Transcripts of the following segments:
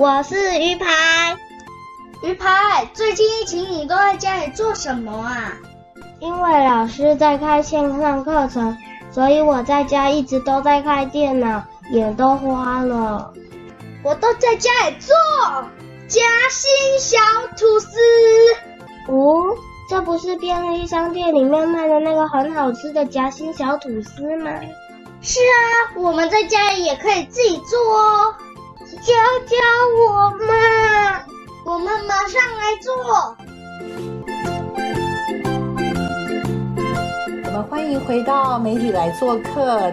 我是鱼排。鱼排，最近疫情你都在家里做什么啊？因为老师在开线上课程，所以我在家一直都在开电脑，眼都花了。我都在家里做夹心小吐司。哦，这不是便利商店里面卖的那个很好吃的夹心小吐司吗？是啊，我们在家里也可以自己做哦。教教我嘛，我们马上来做。我们欢迎回到媒体来做客。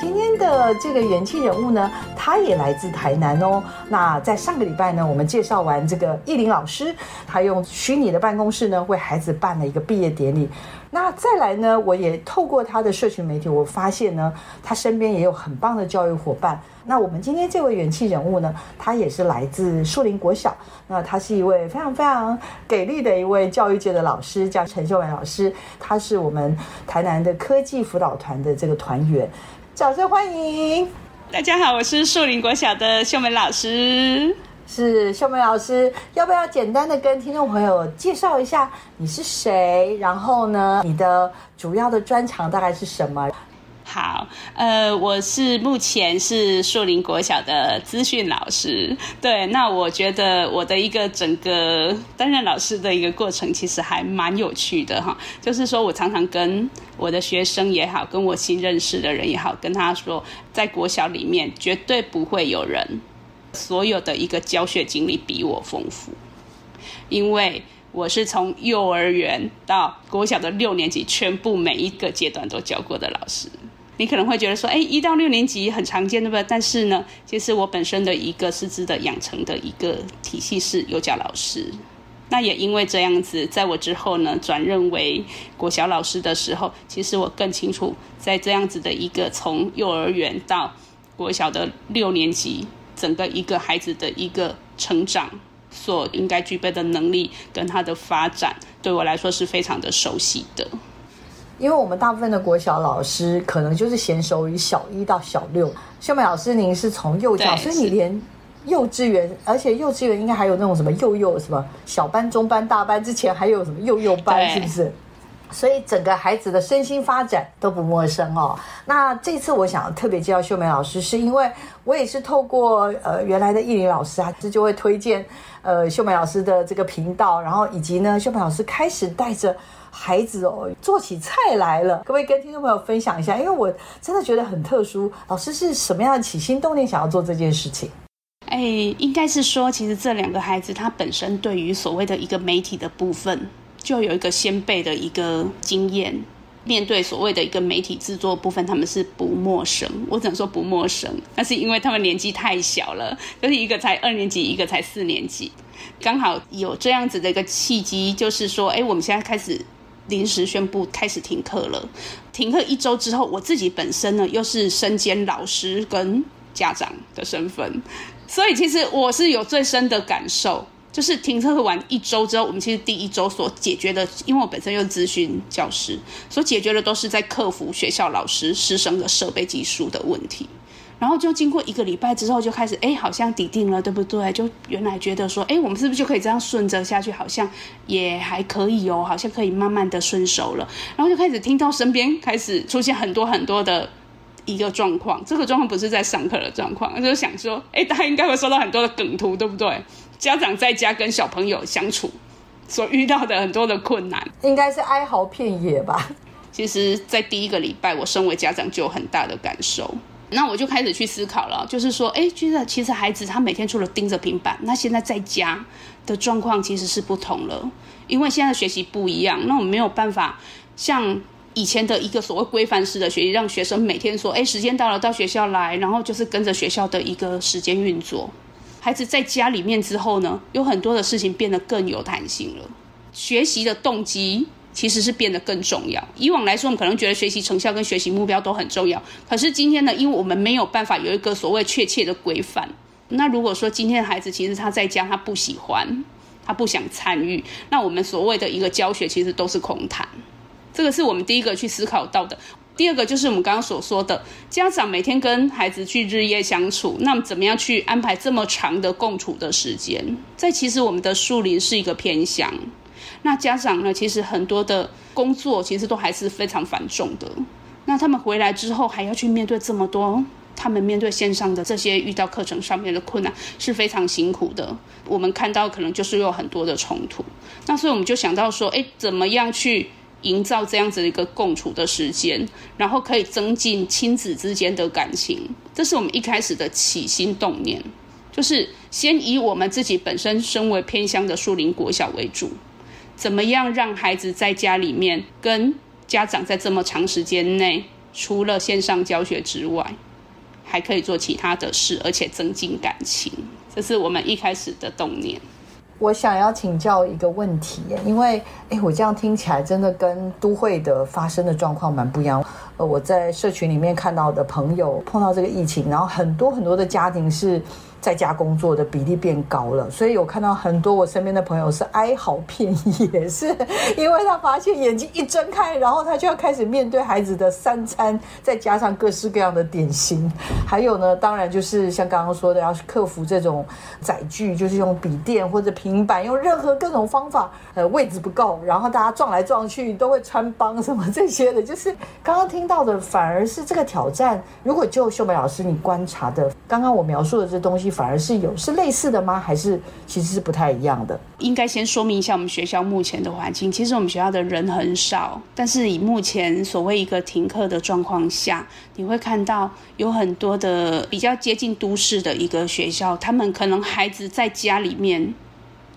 今天的这个元气人物呢，他也来自台南哦。那在上个礼拜呢，我们介绍完这个艺林老师，他用虚拟的办公室呢，为孩子办了一个毕业典礼。那再来呢，我也透过他的社群媒体，我发现呢，他身边也有很棒的教育伙伴。那我们今天这位元气人物呢，他也是来自树林国小。那他是一位非常非常给力的一位教育界的老师，叫陈秀文老师。他是我们台南的科技辅导团的这个团员。掌声欢迎！大家好，我是树林国小的秀梅老师。是秀梅老师，要不要简单的跟听众朋友介绍一下你是谁？然后呢，你的主要的专长大概是什么？好，呃，我是目前是树林国小的资讯老师。对，那我觉得我的一个整个担任老师的一个过程，其实还蛮有趣的哈。就是说我常常跟我的学生也好，跟我新认识的人也好，跟他说，在国小里面绝对不会有人所有的一个教学经历比我丰富，因为我是从幼儿园到国小的六年级，全部每一个阶段都教过的老师。你可能会觉得说，哎，一到六年级很常见，对不对？但是呢，其实我本身的一个师资的养成的一个体系是幼教老师。那也因为这样子，在我之后呢，转任为国小老师的时候，其实我更清楚，在这样子的一个从幼儿园到国小的六年级，整个一个孩子的一个成长所应该具备的能力跟他的发展，对我来说是非常的熟悉的。因为我们大部分的国小老师可能就是娴熟于小一到小六，秀美老师您是从幼教，所以你连幼稚园，而且幼稚园应该还有那种什么幼幼什么小班、中班、大班之前还有什么幼幼班，是不是？所以整个孩子的身心发展都不陌生哦。那这次我想特别介绍秀美老师，是因为我也是透过呃原来的艺林老师啊，这就会推荐呃秀美老师的这个频道，然后以及呢秀美老师开始带着。孩子哦，做起菜来了，可不可以跟听众朋友分享一下？因为我真的觉得很特殊。老师是什么样的起心动念想要做这件事情？哎，应该是说，其实这两个孩子他本身对于所谓的一个媒体的部分，就有一个先辈的一个经验。面对所谓的一个媒体制作部分，他们是不陌生。我只能说不陌生，那是因为他们年纪太小了，就是一个才二年级，一个才四年级，刚好有这样子的一个契机，就是说，哎，我们现在开始。临时宣布开始停课了，停课一周之后，我自己本身呢又是身兼老师跟家长的身份，所以其实我是有最深的感受，就是停课完一周之后，我们其实第一周所解决的，因为我本身又咨询教师，所解决的都是在克服学校老师师生的设备技术的问题。然后就经过一个礼拜之后，就开始哎，好像抵定了，对不对？就原来觉得说，哎，我们是不是就可以这样顺着下去？好像也还可以哦，好像可以慢慢的顺手了。然后就开始听到身边开始出现很多很多的一个状况，这个状况不是在上课的状况，就想说，哎，大家应该会收到很多的梗图，对不对？家长在家跟小朋友相处所遇到的很多的困难，应该是哀嚎遍野吧？其实，在第一个礼拜，我身为家长就有很大的感受。那我就开始去思考了，就是说，哎，觉得其实孩子他每天除了盯着平板，那现在在家的状况其实是不同了，因为现在的学习不一样，那我们没有办法像以前的一个所谓规范式的学习，让学生每天说，哎，时间到了到学校来，然后就是跟着学校的一个时间运作。孩子在家里面之后呢，有很多的事情变得更有弹性了，学习的动机。其实是变得更重要。以往来说，我们可能觉得学习成效跟学习目标都很重要。可是今天呢，因为我们没有办法有一个所谓确切的规范。那如果说今天的孩子其实他在家他不喜欢，他不想参与，那我们所谓的一个教学其实都是空谈。这个是我们第一个去思考到的。第二个就是我们刚刚所说的，家长每天跟孩子去日夜相处，那么怎么样去安排这么长的共处的时间？在其实我们的树林是一个偏向。那家长呢？其实很多的工作其实都还是非常繁重的。那他们回来之后还要去面对这么多，他们面对线上的这些遇到课程上面的困难是非常辛苦的。我们看到可能就是有很多的冲突。那所以我们就想到说，哎，怎么样去营造这样子的一个共处的时间，然后可以增进亲子之间的感情？这是我们一开始的起心动念，就是先以我们自己本身身为偏乡的树林国小为主。怎么样让孩子在家里面跟家长在这么长时间内，除了线上教学之外，还可以做其他的事，而且增进感情？这是我们一开始的动念。我想要请教一个问题，因为哎，我这样听起来真的跟都会的发生的状况蛮不一样。呃，我在社群里面看到的朋友碰到这个疫情，然后很多很多的家庭是。在家工作的比例变高了，所以有看到很多我身边的朋友是哀嚎遍野，是因为他发现眼睛一睁开，然后他就要开始面对孩子的三餐，再加上各式各样的点心，还有呢，当然就是像刚刚说的，要克服这种载具，就是用笔电或者平板，用任何各种方法，呃，位置不够，然后大家撞来撞去都会穿帮什么这些的，就是刚刚听到的，反而是这个挑战。如果就秀美老师你观察的，刚刚我描述的这东西。反而是有是类似的吗？还是其实是不太一样的？应该先说明一下我们学校目前的环境。其实我们学校的人很少，但是以目前所谓一个停课的状况下，你会看到有很多的比较接近都市的一个学校，他们可能孩子在家里面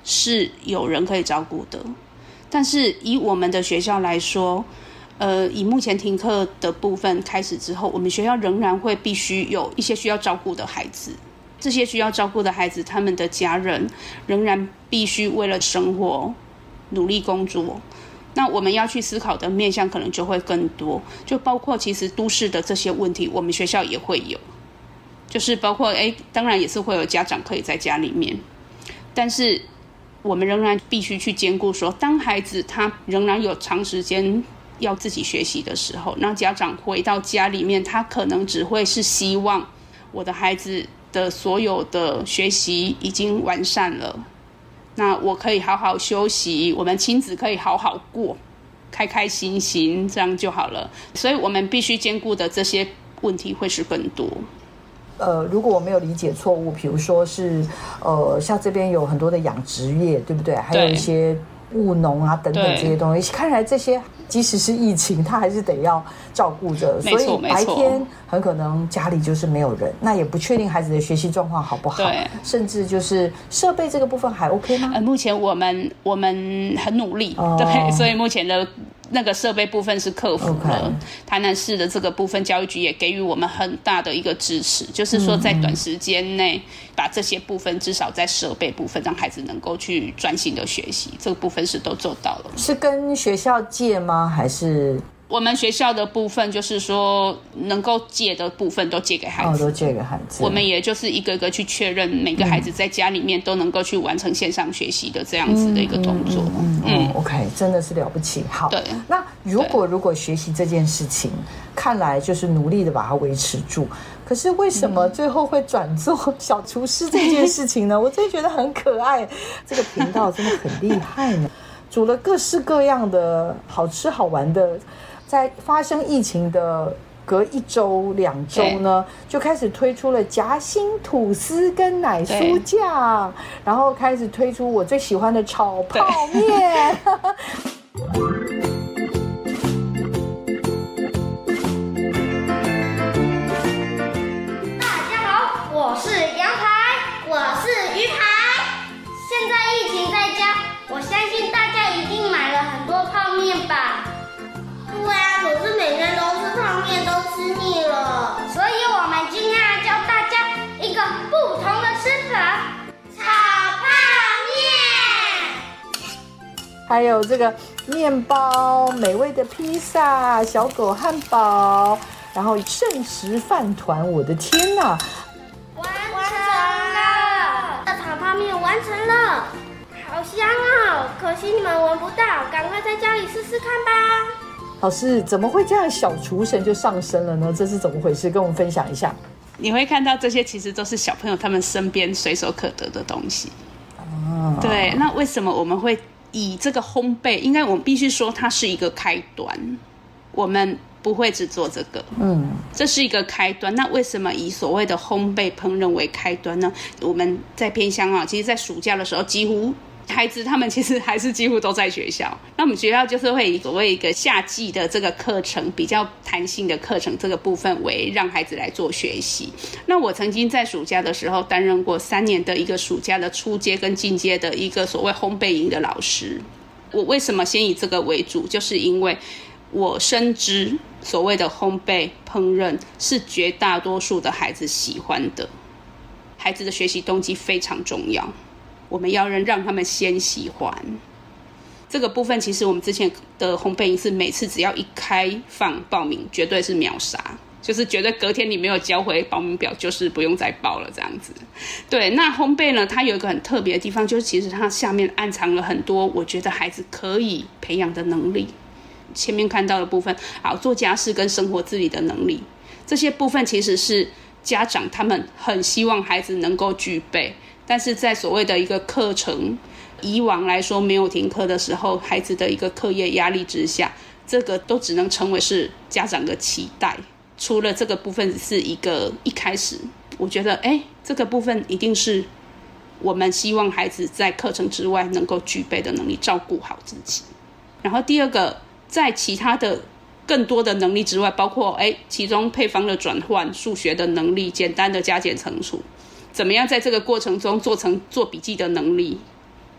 是有人可以照顾的。但是以我们的学校来说，呃，以目前停课的部分开始之后，我们学校仍然会必须有一些需要照顾的孩子。这些需要照顾的孩子，他们的家人仍然必须为了生活努力工作。那我们要去思考的面向可能就会更多，就包括其实都市的这些问题，我们学校也会有。就是包括哎，当然也是会有家长可以在家里面，但是我们仍然必须去兼顾说，当孩子他仍然有长时间要自己学习的时候，那家长回到家里面，他可能只会是希望我的孩子。的所有的学习已经完善了，那我可以好好休息，我们亲子可以好好过，开开心心，这样就好了。所以，我们必须兼顾的这些问题会是更多。呃，如果我没有理解错误，比如说是呃，像这边有很多的养殖业，对不对？还有一些务农啊等等这些东西，看来这些。即使是疫情，他还是得要照顾着，所以白天很可能家里就是没有人，那也不确定孩子的学习状况好不好，甚至就是设备这个部分还 OK 吗？呃，目前我们我们很努力，对，所以目前的。那个设备部分是克服了，台南市的这个部分，教育局也给予我们很大的一个支持，就是说在短时间内把这些部分至少在设备部分让孩子能够去专心的学习，这个部分是都做到了。是跟学校借吗？还是？我们学校的部分就是说，能够借的部分都借给孩子，都借给孩子。我们也就是一个个去确认每个孩子在家里面都能够去完成线上学习的这样子的一个动作。嗯，OK，真的是了不起。好，对。那如果如果学习这件事情，看来就是努力的把它维持住。可是为什么最后会转做小厨师这件事情呢？我真的觉得很可爱。这个频道真的很厉害呢，煮了各式各样的好吃好玩的。在发生疫情的隔一周两周呢，就开始推出了夹心吐司跟奶酥酱，然后开始推出我最喜欢的炒泡面。还有这个面包、美味的披萨、小狗汉堡，然后圣食饭团，我的天哪！完成了，这炒泡面完成了，好香哦！可惜你们闻不到，赶快在家里试试看吧。老师怎么会这样？小厨神就上身了呢？这是怎么回事？跟我们分享一下。你会看到这些其实都是小朋友他们身边随手可得的东西。哦，对，那为什么我们会以这个烘焙？应该我们必须说它是一个开端。我们不会只做这个，嗯，这是一个开端。那为什么以所谓的烘焙烹饪为开端呢？我们在偏乡啊，其实，在暑假的时候几乎。孩子他们其实还是几乎都在学校。那我们学校就是会以所谓一个夏季的这个课程，比较弹性的课程这个部分为让孩子来做学习。那我曾经在暑假的时候担任过三年的一个暑假的初阶跟进阶的一个所谓烘焙营的老师。我为什么先以这个为主？就是因为我深知所谓的烘焙烹饪是绝大多数的孩子喜欢的，孩子的学习动机非常重要。我们要让让他们先喜欢这个部分。其实我们之前的烘焙营是每次只要一开放报名，绝对是秒杀，就是觉得隔天你没有交回报名表，就是不用再报了这样子。对，那烘焙呢，它有一个很特别的地方，就是其实它下面暗藏了很多我觉得孩子可以培养的能力。前面看到的部分，好做家事跟生活自理的能力，这些部分其实是家长他们很希望孩子能够具备。但是在所谓的一个课程，以往来说没有停课的时候，孩子的一个课业压力之下，这个都只能成为是家长的期待。除了这个部分是一个一开始，我觉得哎，这个部分一定是我们希望孩子在课程之外能够具备的能力，照顾好自己。然后第二个，在其他的更多的能力之外，包括哎，其中配方的转换、数学的能力、简单的加减乘除。怎么样在这个过程中做成做笔记的能力，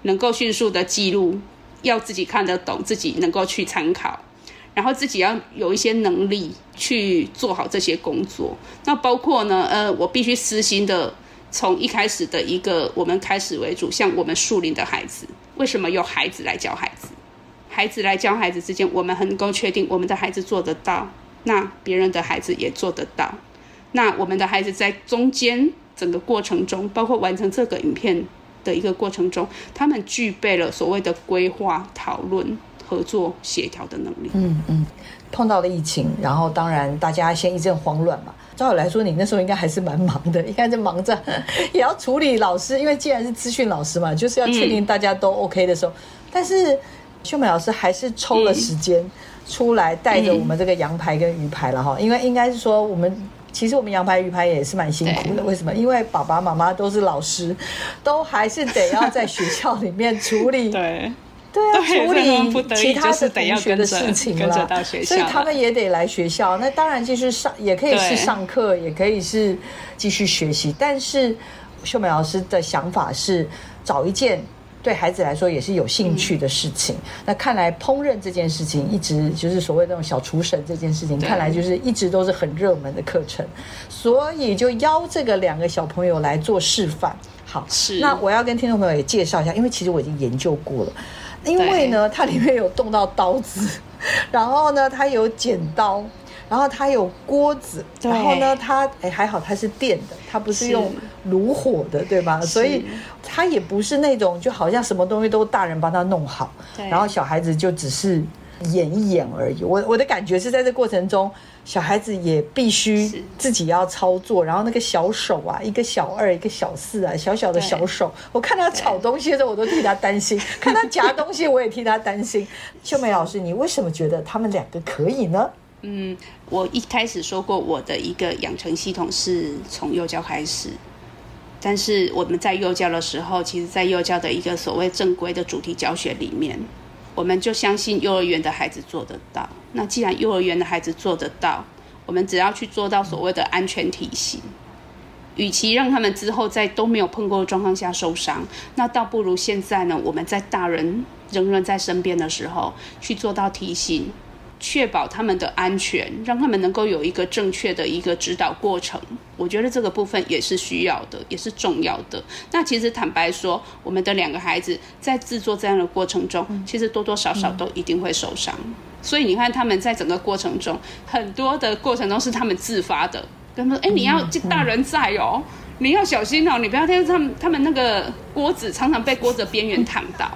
能够迅速的记录，要自己看得懂，自己能够去参考，然后自己要有一些能力去做好这些工作。那包括呢，呃，我必须私心的从一开始的一个我们开始为主，像我们树林的孩子，为什么由孩子来教孩子？孩子来教孩子之间，我们能够确定我们的孩子做得到，那别人的孩子也做得到。那我们的孩子在中间。整个过程中，包括完成这个影片的一个过程中，他们具备了所谓的规划、讨论、合作、协调的能力。嗯嗯，碰到了疫情，然后当然大家先一阵慌乱嘛。照理来说，你那时候应该还是蛮忙的，应该在忙着也要处理老师，因为既然是资讯老师嘛，就是要确定大家都 OK 的时候。但是秀美老师还是抽了时间出来，带着我们这个羊排跟鱼排了哈，因为应该是说我们。其实我们羊排鱼排也是蛮辛苦的，为什么？因为爸爸妈妈都是老师，都还是得要在学校里面处理，对，对啊，处理其他的同学的事情了，所以他们也得来学校。那当然就是上，也可以是上课，也可以是继续学习。但是秀美老师的想法是找一件。对孩子来说也是有兴趣的事情。那看来烹饪这件事情一直就是所谓那种小厨神这件事情，看来就是一直都是很热门的课程。所以就邀这个两个小朋友来做示范。好，是。那我要跟听众朋友也介绍一下，因为其实我已经研究过了。因为呢，它里面有动到刀子，然后呢，它有剪刀。然后它有锅子，然后呢，它哎还好，它是电的，它不是用炉火的，对吧？所以它也不是那种就好像什么东西都大人帮他弄好，然后小孩子就只是演一演而已。我我的感觉是在这过程中，小孩子也必须自己要操作，然后那个小手啊，一个小二，一个小四啊，小小的小手，我看他炒东西的时候，我都替他担心；看他夹东西，我也替他担心。秀美老师，你为什么觉得他们两个可以呢？嗯，我一开始说过，我的一个养成系统是从幼教开始，但是我们在幼教的时候，其实，在幼教的一个所谓正规的主题教学里面，我们就相信幼儿园的孩子做得到。那既然幼儿园的孩子做得到，我们只要去做到所谓的安全体系，与其让他们之后在都没有碰过的状况下受伤，那倒不如现在呢，我们在大人仍然在身边的时候，去做到提醒。确保他们的安全，让他们能够有一个正确的一个指导过程。我觉得这个部分也是需要的，也是重要的。那其实坦白说，我们的两个孩子在制作这样的过程中，其实多多少少都一定会受伤。所以你看，他们在整个过程中，很多的过程中是他们自发的，跟他说：“哎，你要大人在哦，你要小心哦，你不要听他们他们那个锅子常常被锅子边缘烫到。”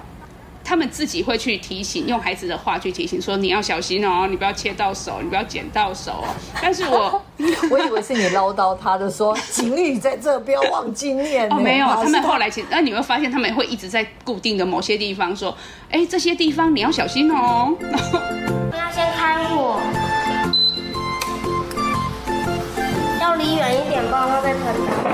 他们自己会去提醒，用孩子的话去提醒，说你要小心哦，你不要切到手，你不要剪到手哦。但是我 我以为是你唠叨他的，说警语在这，不要忘记念。哦，没有，他们后来其实，那你会发现他们会一直在固定的某些地方说，哎，这些地方你要小心哦。你要先开火，要离远一点，不然会被喷到。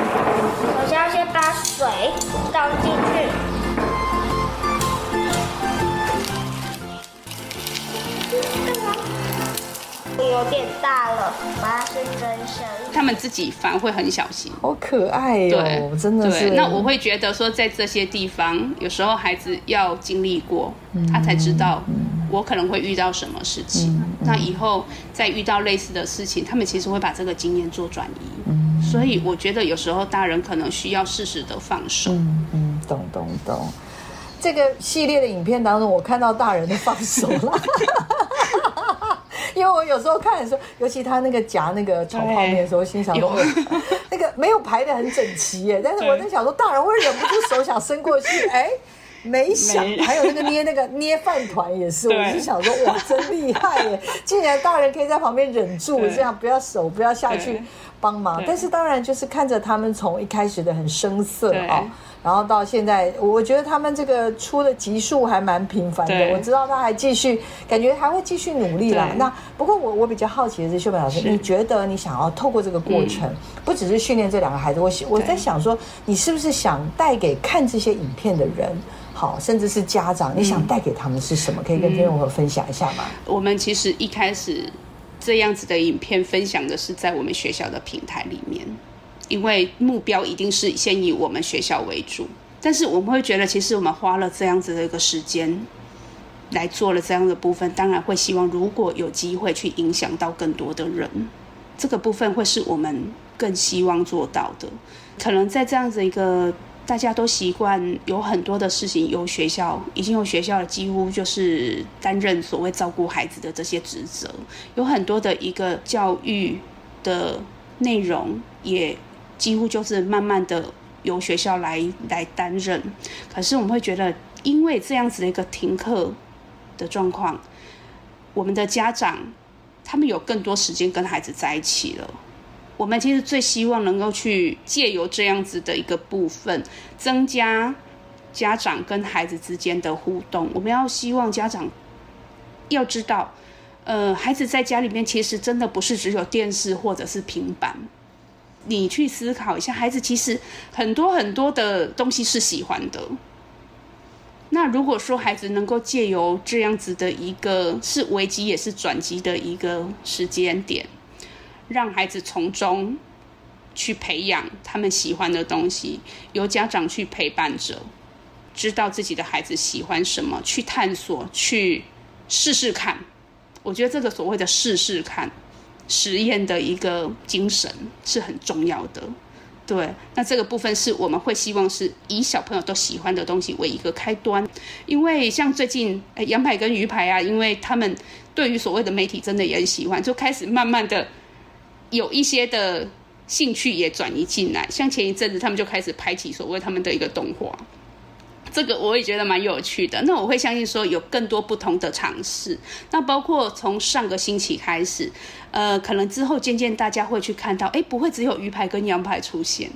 有点大了，把它先蒸生。他们自己反而会很小心，好可爱哦，真的是。那我会觉得说，在这些地方，有时候孩子要经历过，他才知道我可能会遇到什么事情。那以后再遇到类似的事情，他们其实会把这个经验做转移。所以我觉得有时候大人可能需要适时的放手。嗯嗯，懂懂懂。这个系列的影片当中，我看到大人的放手了。因为我有时候看的时候，尤其他那个夹那个炒泡面的时候，心想说，那个没有排的很整齐耶。但是我在想说，大人会忍不住手想伸过去，哎，没想。还有那个捏那个捏饭团也是，我就想说，哇，真厉害耶！竟然大人可以在旁边忍住，这样不要手不要下去帮忙。但是当然就是看着他们从一开始的很生涩啊。然后到现在，我觉得他们这个出的集数还蛮频繁的。我知道他还继续，感觉还会继续努力啦。那不过我我比较好奇的是，秀美老师，你觉得你想要透过这个过程，不只是训练这两个孩子，我我在想说，你是不是想带给看这些影片的人，好，甚至是家长，你想带给他们是什么？可以跟听众朋友分享一下吗？我们其实一开始这样子的影片分享的是在我们学校的平台里面。因为目标一定是先以我们学校为主，但是我们会觉得，其实我们花了这样子的一个时间来做了这样的部分，当然会希望如果有机会去影响到更多的人，这个部分会是我们更希望做到的。可能在这样子一个大家都习惯有很多的事情由学校，已经有学校几乎就是担任所谓照顾孩子的这些职责，有很多的一个教育的内容也。几乎就是慢慢的由学校来来担任，可是我们会觉得，因为这样子的一个停课的状况，我们的家长他们有更多时间跟孩子在一起了。我们其实最希望能够去借由这样子的一个部分，增加家长跟孩子之间的互动。我们要希望家长要知道，呃，孩子在家里面其实真的不是只有电视或者是平板。你去思考一下，孩子其实很多很多的东西是喜欢的。那如果说孩子能够借由这样子的一个是危机也是转机的一个时间点，让孩子从中去培养他们喜欢的东西，由家长去陪伴着，知道自己的孩子喜欢什么，去探索，去试试看。我觉得这个所谓的试试看。实验的一个精神是很重要的，对。那这个部分是我们会希望是以小朋友都喜欢的东西为一个开端，因为像最近羊排跟鱼排啊，因为他们对于所谓的媒体真的也很喜欢，就开始慢慢的有一些的兴趣也转移进来。像前一阵子他们就开始拍起所谓他们的一个动画。这个我也觉得蛮有趣的，那我会相信说有更多不同的尝试，那包括从上个星期开始，呃，可能之后渐渐大家会去看到，哎，不会只有鱼排跟羊排出现，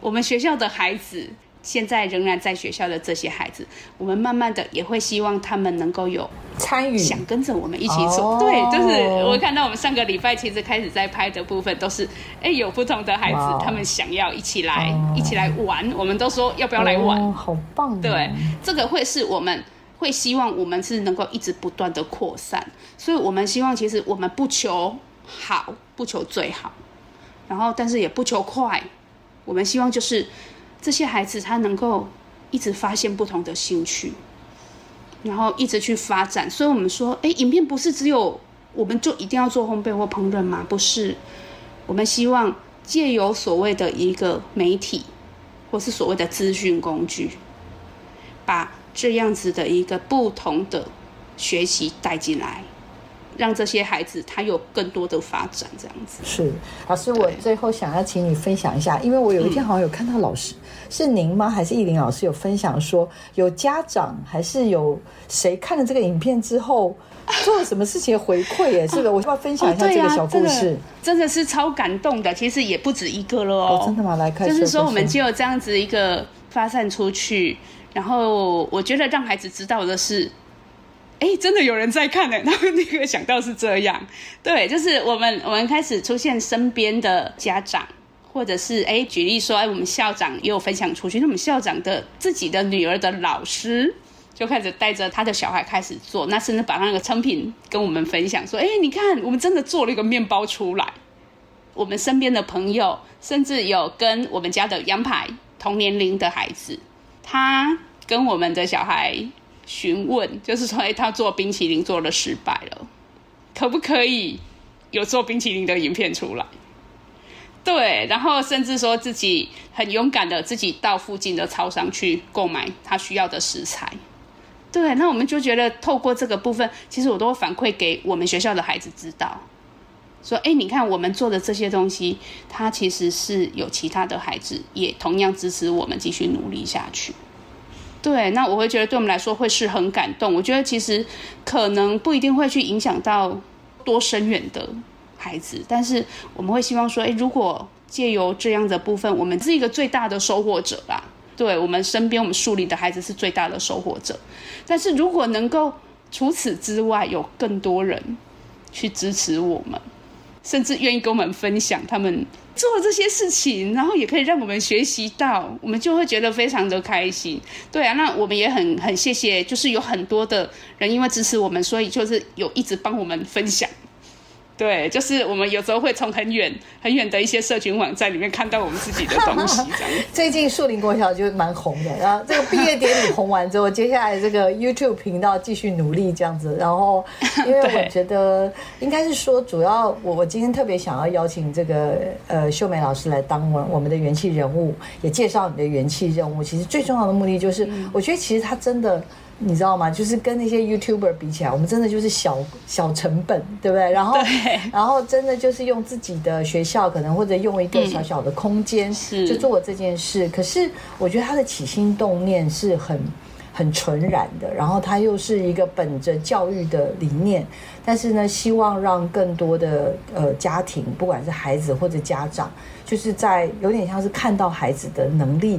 我们学校的孩子。现在仍然在学校的这些孩子，我们慢慢的也会希望他们能够有参与，想跟着我们一起做。对，就是我看到我们上个礼拜其实开始在拍的部分，都是哎有不同的孩子，他们想要一起来一起来玩，我们都说要不要来玩，好棒。对，这个会是我们会希望我们是能够一直不断的扩散，所以我们希望其实我们不求好，不求最好，然后但是也不求快，我们希望就是。这些孩子他能够一直发现不同的兴趣，然后一直去发展。所以，我们说，哎，影片不是只有我们就一定要做烘焙或烹饪吗？不是，我们希望借由所谓的一个媒体，或是所谓的资讯工具，把这样子的一个不同的学习带进来。让这些孩子他有更多的发展，这样子是老师。我最后想要请你分享一下，因为我有一天好像有看到老师是您吗？还是艺林老师有分享说，有家长还是有谁看了这个影片之后做了什么事情回馈？耶？是的，我要分享一下这个小故事？真的是超感动的。其实也不止一个了哦，真的吗？来看，就是说我们就有这样子一个发散出去，然后我觉得让孩子知道的是。哎，真的有人在看呢。他们那个想到是这样，对，就是我们我们开始出现身边的家长，或者是哎，举例说，哎，我们校长也有分享出去，那我们校长的自己的女儿的老师就开始带着他的小孩开始做，那甚至把那个成品跟我们分享，说，哎，你看，我们真的做了一个面包出来。我们身边的朋友，甚至有跟我们家的羊排同年龄的孩子，他跟我们的小孩。询问就是说，哎，他做冰淇淋做了失败了，可不可以有做冰淇淋的影片出来？对，然后甚至说自己很勇敢的自己到附近的超商去购买他需要的食材。对，那我们就觉得透过这个部分，其实我都会反馈给我们学校的孩子知道，说，哎，你看我们做的这些东西，他其实是有其他的孩子也同样支持我们继续努力下去。对，那我会觉得对我们来说会是很感动。我觉得其实可能不一定会去影响到多深远的孩子，但是我们会希望说，哎，如果借由这样的部分，我们是一个最大的收获者吧。对我们身边我们树立的孩子是最大的收获者。但是如果能够除此之外有更多人去支持我们，甚至愿意跟我们分享他们。做这些事情，然后也可以让我们学习到，我们就会觉得非常的开心。对啊，那我们也很很谢谢，就是有很多的人因为支持我们，所以就是有一直帮我们分享。对，就是我们有时候会从很远很远的一些社群网站里面看到我们自己的东西。这样，最近树林国小就蛮红的，然后这个毕业典礼红完之后，接下来这个 YouTube 频道继续努力这样子。然后，因为我觉得应该是说，主要我我今天特别想要邀请这个呃秀美老师来当我我们的元气人物，也介绍你的元气任务。其实最重要的目的就是，我觉得其实他真的。你知道吗？就是跟那些 YouTuber 比起来，我们真的就是小小成本，对不对？然后，然后真的就是用自己的学校，可能或者用一个小小的空间，就做这件事。可是我觉得他的起心动念是很。很纯然的，然后他又是一个本着教育的理念，但是呢，希望让更多的呃家庭，不管是孩子或者家长，就是在有点像是看到孩子的能力，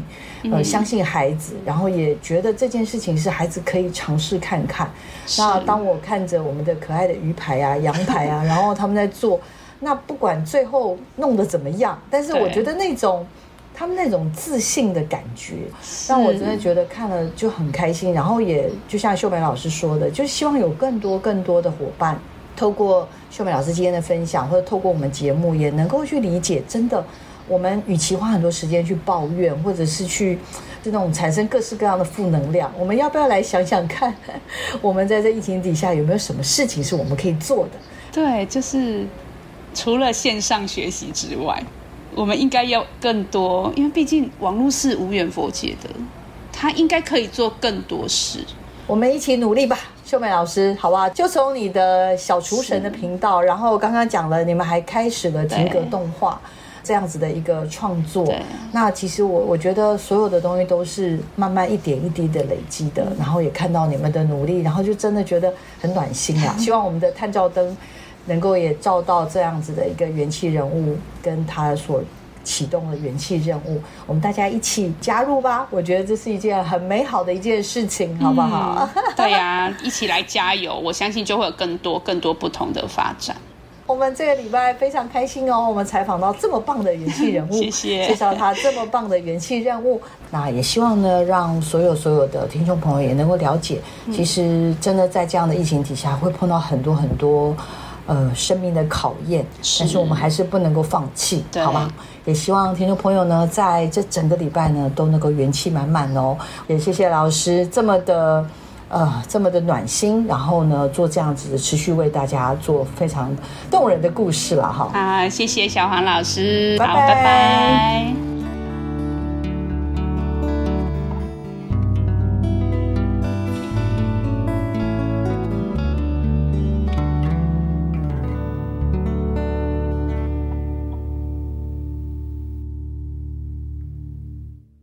呃，相信孩子，然后也觉得这件事情是孩子可以尝试看看。那当我看着我们的可爱的鱼排啊、羊排啊，然后他们在做，那不管最后弄得怎么样，但是我觉得那种。他们那种自信的感觉，让我真的觉得看了就很开心。然后也就像秀美老师说的，就希望有更多更多的伙伴，透过秀美老师今天的分享，或者透过我们节目，也能够去理解。真的，我们与其花很多时间去抱怨，或者是去这种产生各式各样的负能量，我们要不要来想想看，我们在这疫情底下有没有什么事情是我们可以做的？对，就是除了线上学习之外。我们应该要更多，因为毕竟网络是无缘佛界的，他应该可以做更多事。我们一起努力吧，秀美老师，好吧？就从你的小厨神的频道，然后刚刚讲了，你们还开始了停格动画这样子的一个创作。那其实我我觉得所有的东西都是慢慢一点一滴的累积的，然后也看到你们的努力，然后就真的觉得很暖心啊！希望我们的探照灯。能够也照到这样子的一个元气人物，跟他所启动的元气任务，我们大家一起加入吧！我觉得这是一件很美好的一件事情，好不好？对呀，一起来加油！我相信就会有更多更多不同的发展。我们这个礼拜非常开心哦，我们采访到这么棒的元气人物，谢谢介绍他这么棒的元气任务。那也希望呢，让所有所有的听众朋友也能够了解，其实真的在这样的疫情底下，会碰到很多很多。呃，生命的考验，但是我们还是不能够放弃，好吧？也希望听众朋友呢，在这整个礼拜呢，都能够元气满满哦。也谢谢老师这么的呃这么的暖心，然后呢做这样子的持续为大家做非常动人的故事了哈。好，谢谢小黄老师，拜拜。